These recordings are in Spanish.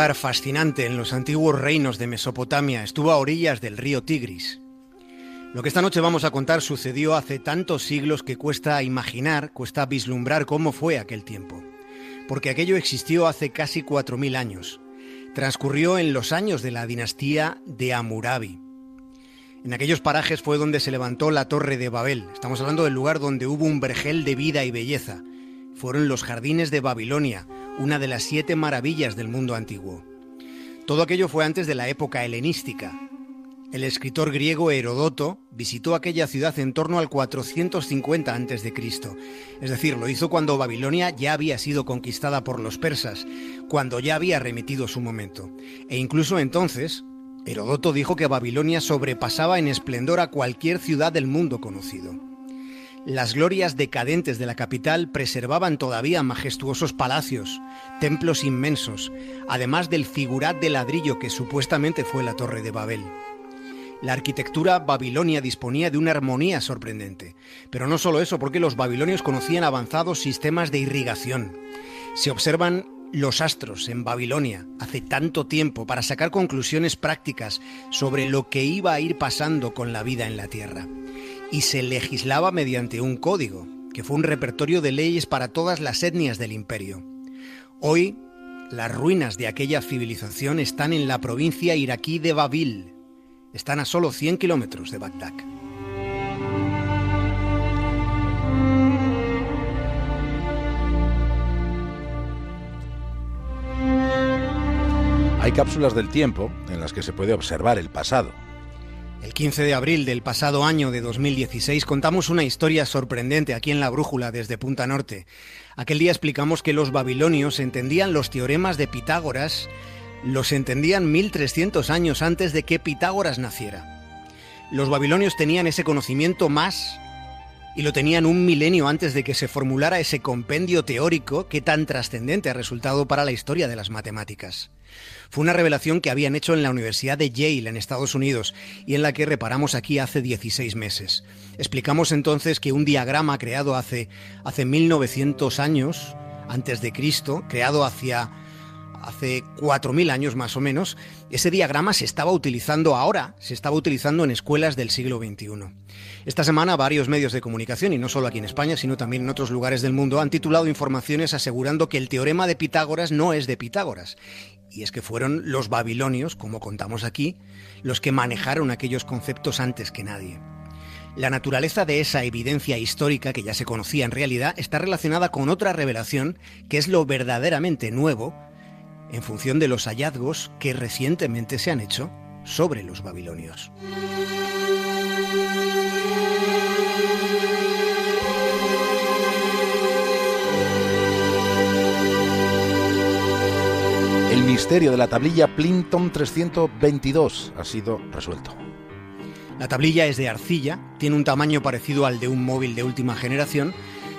lugar fascinante en los antiguos reinos de Mesopotamia. Estuvo a orillas del río Tigris. Lo que esta noche vamos a contar sucedió hace tantos siglos que cuesta imaginar, cuesta vislumbrar cómo fue aquel tiempo. Porque aquello existió hace casi 4.000 años. Transcurrió en los años de la dinastía de Amurabi. En aquellos parajes fue donde se levantó la Torre de Babel. Estamos hablando del lugar donde hubo un vergel de vida y belleza. Fueron los jardines de Babilonia, una de las siete maravillas del mundo antiguo. Todo aquello fue antes de la época helenística. El escritor griego Herodoto visitó aquella ciudad en torno al 450 a.C., es decir, lo hizo cuando Babilonia ya había sido conquistada por los persas, cuando ya había remitido su momento. E incluso entonces, Herodoto dijo que Babilonia sobrepasaba en esplendor a cualquier ciudad del mundo conocido. Las glorias decadentes de la capital preservaban todavía majestuosos palacios, templos inmensos, además del figurat de ladrillo que supuestamente fue la Torre de Babel. La arquitectura babilonia disponía de una armonía sorprendente. Pero no solo eso, porque los babilonios conocían avanzados sistemas de irrigación. Se observan los astros en Babilonia hace tanto tiempo para sacar conclusiones prácticas sobre lo que iba a ir pasando con la vida en la Tierra y se legislaba mediante un código, que fue un repertorio de leyes para todas las etnias del imperio. Hoy, las ruinas de aquella civilización están en la provincia iraquí de Babil. Están a solo 100 kilómetros de Bagdad. Hay cápsulas del tiempo en las que se puede observar el pasado, el 15 de abril del pasado año de 2016 contamos una historia sorprendente aquí en la Brújula desde Punta Norte. Aquel día explicamos que los babilonios entendían los teoremas de Pitágoras, los entendían 1300 años antes de que Pitágoras naciera. Los babilonios tenían ese conocimiento más y lo tenían un milenio antes de que se formulara ese compendio teórico que tan trascendente ha resultado para la historia de las matemáticas. Fue una revelación que habían hecho en la Universidad de Yale, en Estados Unidos, y en la que reparamos aquí hace 16 meses. Explicamos entonces que un diagrama creado hace, hace 1900 años, antes de Cristo, creado hacia hace 4.000 años más o menos, ese diagrama se estaba utilizando ahora, se estaba utilizando en escuelas del siglo XXI. Esta semana varios medios de comunicación, y no solo aquí en España, sino también en otros lugares del mundo, han titulado informaciones asegurando que el teorema de Pitágoras no es de Pitágoras y es que fueron los babilonios, como contamos aquí, los que manejaron aquellos conceptos antes que nadie. La naturaleza de esa evidencia histórica que ya se conocía en realidad está relacionada con otra revelación que es lo verdaderamente nuevo en función de los hallazgos que recientemente se han hecho sobre los babilonios. Misterio de la tablilla Plinton 322 ha sido resuelto. La tablilla es de arcilla, tiene un tamaño parecido al de un móvil de última generación,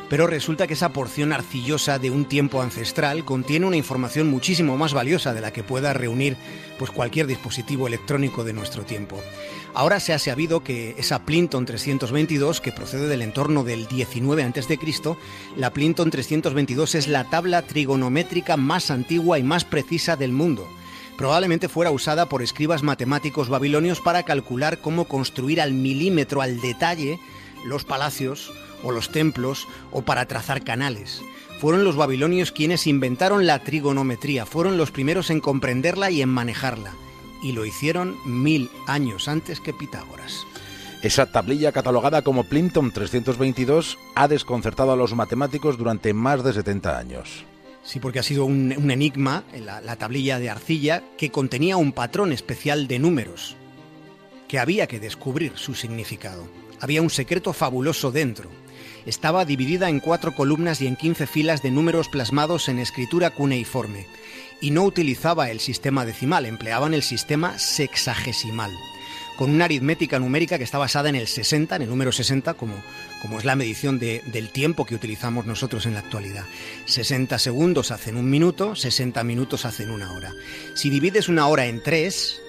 pero resulta que esa porción arcillosa de un tiempo ancestral contiene una información muchísimo más valiosa de la que pueda reunir pues cualquier dispositivo electrónico de nuestro tiempo. Ahora se ha sabido que esa Plinton 322, que procede del entorno del 19 a.C., la Plinton 322 es la tabla trigonométrica más antigua y más precisa del mundo. Probablemente fuera usada por escribas matemáticos babilonios para calcular cómo construir al milímetro, al detalle, los palacios o los templos o para trazar canales. Fueron los babilonios quienes inventaron la trigonometría, fueron los primeros en comprenderla y en manejarla, y lo hicieron mil años antes que Pitágoras. Esa tablilla catalogada como Plinton 322 ha desconcertado a los matemáticos durante más de 70 años. Sí, porque ha sido un, enigma, la, la tablilla de arcilla, que contenía un patrón especial de números, que había que descubrir su significado. Había un secreto fabuloso dentro, estaba dividida en cuatro columnas y en 15 filas de números plasmados en escritura cuneiforme, y no utilizaba el sistema decimal, empleaban el sistema sexagesimal, con una aritmética numérica que está basada en el 60, en el número 60, como, como es la medición del tiempo que utilizamos nosotros en la actualidad. 60 segundos hacen un minuto, 60 minutos hacen una hora. Si divides una hora en tres,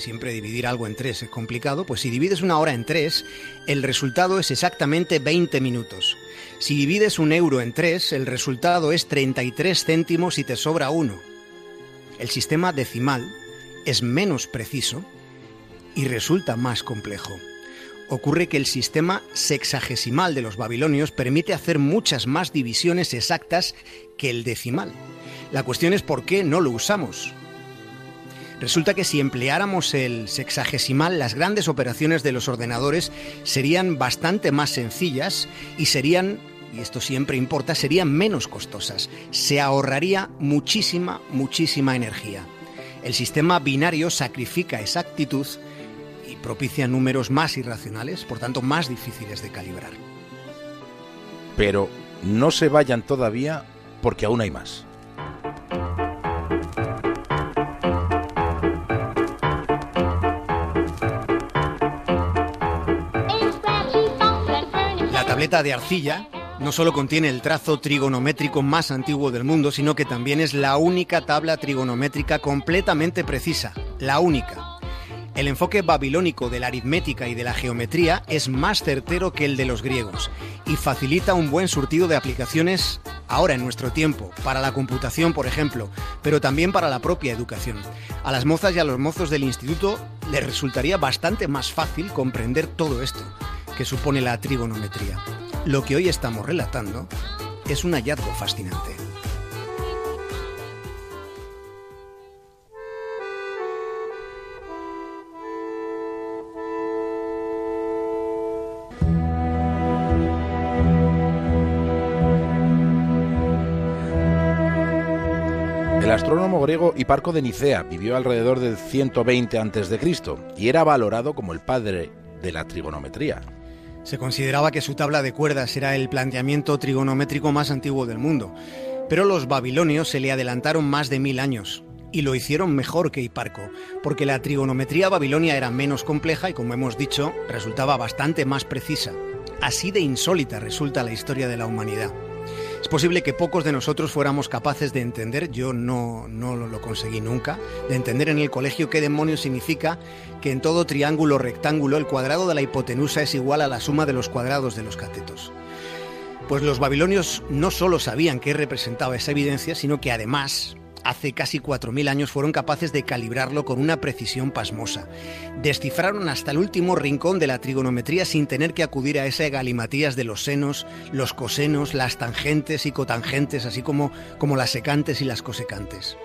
siempre dividir algo en tres es complicado, pues si divides una hora en tres, el resultado es exactamente 20 minutos. Si divides un euro en tres, el resultado es 33 céntimos y te sobra uno. El sistema decimal es menos preciso y resulta más complejo. Ocurre que el sistema sexagesimal de los babilonios permite hacer muchas más divisiones exactas que el decimal. La cuestión es por qué no lo usamos. Resulta que si empleáramos el sexagesimal, las grandes operaciones de los ordenadores serían bastante más sencillas y serían, y esto siempre importa, serían menos costosas. Se ahorraría muchísima, muchísima energía. El sistema binario sacrifica exactitud y propicia números más irracionales, por tanto más difíciles de calibrar. Pero no se vayan todavía porque aún hay más. Tableta de arcilla no solo contiene el trazo trigonométrico más antiguo del mundo, sino que también es la única tabla trigonométrica completamente precisa, la única. El enfoque babilónico de la aritmética y de la geometría es más certero que el de los griegos y facilita un buen surtido de aplicaciones ahora en nuestro tiempo, para la computación, por ejemplo, pero también para la propia educación. A las mozas y a los mozos del instituto les resultaría bastante más fácil comprender todo esto que supone la trigonometría. Lo que hoy estamos relatando es un hallazgo fascinante. El astrónomo griego Hiparco de Nicea vivió alrededor del 120 a.C. y era valorado como el padre de la trigonometría. Se consideraba que su tabla de cuerdas era el planteamiento trigonométrico más antiguo del mundo, pero los babilonios se le adelantaron más de mil años y lo hicieron mejor que Hiparco, porque la trigonometría babilonia era menos compleja y, como hemos dicho, resultaba bastante más precisa. Así de insólita resulta la historia de la humanidad. Es posible que pocos de nosotros fuéramos capaces de entender, yo no, no lo conseguí nunca, de entender en el colegio qué demonios significa que en todo triángulo rectángulo el cuadrado de la hipotenusa es igual a la suma de los cuadrados de los catetos. Pues los babilonios no solo sabían qué representaba esa evidencia, sino que además hace casi 4.000 años fueron capaces de calibrarlo con una precisión pasmosa. Descifraron hasta el último rincón de la trigonometría sin tener que acudir a ese galimatías de los senos, los cosenos, las tangentes y cotangentes, así como, como las secantes y las cosecantes.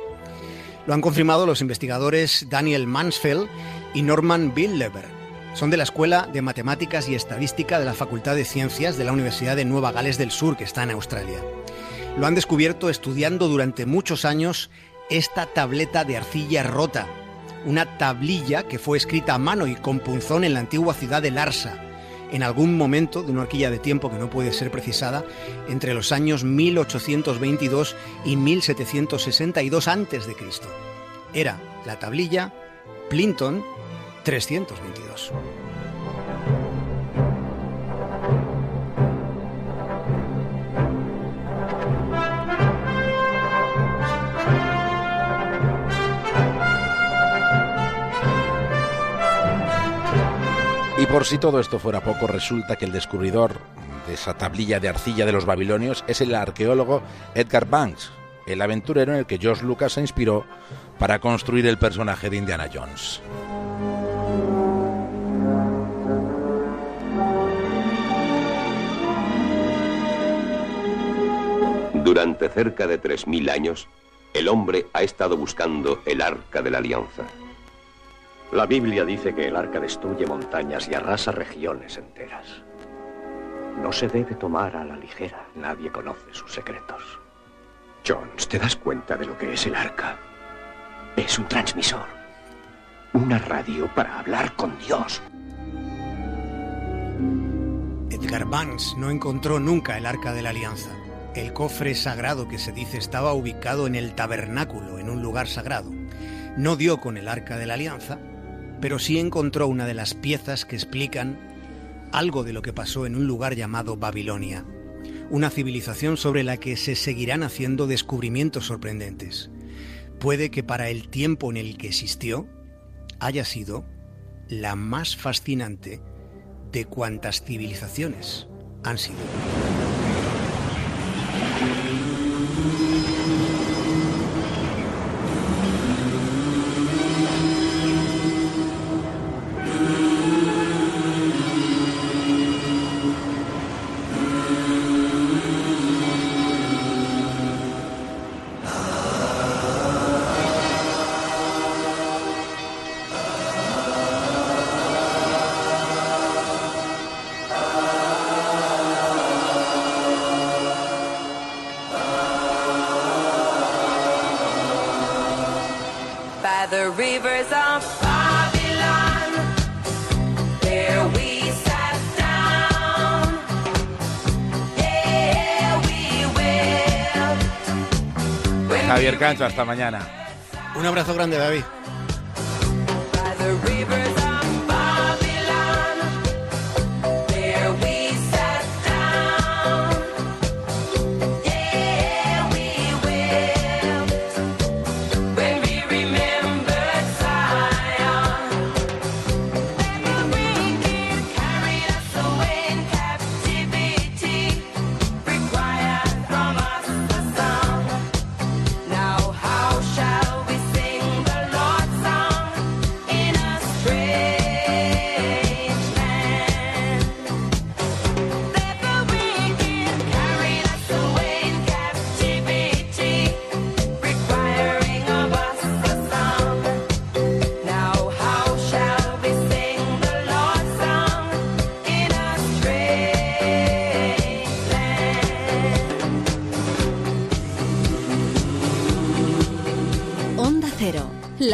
Lo han confirmado los investigadores Daniel Mansfeld y Norman Billeber. Son de la Escuela de Matemáticas y Estadística de la Facultad de Ciencias de la Universidad de Nueva Gales del Sur, que está en Australia. Lo han descubierto estudiando durante muchos años esta tableta de arcilla rota, una tablilla que fue escrita a mano y con punzón en la antigua ciudad de Larsa, en algún momento de una horquilla de tiempo que no puede ser precisada, entre los años 1822 y 1762 a.C. Era la tablilla Plinton 322. Por si todo esto fuera poco, resulta que el descubridor de esa tablilla de arcilla de los babilonios es el arqueólogo Edgar Banks, el aventurero en el que George Lucas se inspiró para construir el personaje de Indiana Jones. Durante cerca de 3.000 años, el hombre ha estado buscando el arca de la alianza. La Biblia dice que el arca destruye montañas y arrasa regiones enteras. No se debe tomar a la ligera. Nadie conoce sus secretos. Jones, ¿te das cuenta de lo que es el arca? Es un transmisor. Una radio para hablar con Dios. Edgar Banks no encontró nunca el arca de la alianza. El cofre sagrado que se dice estaba ubicado en el tabernáculo, en un lugar sagrado. No dio con el arca de la alianza, pero sí encontró una de las piezas que explican algo de lo que pasó en un lugar llamado Babilonia, una civilización sobre la que se seguirán haciendo descubrimientos sorprendentes. Puede que para el tiempo en el que existió haya sido la más fascinante de cuantas civilizaciones han sido. the rivers of Babylon, there we sat down. Yeah, we will. Javier Cancho, hasta mañana. Un abrazo grande, David. By the rivers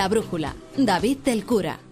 Brújula, David del Cura.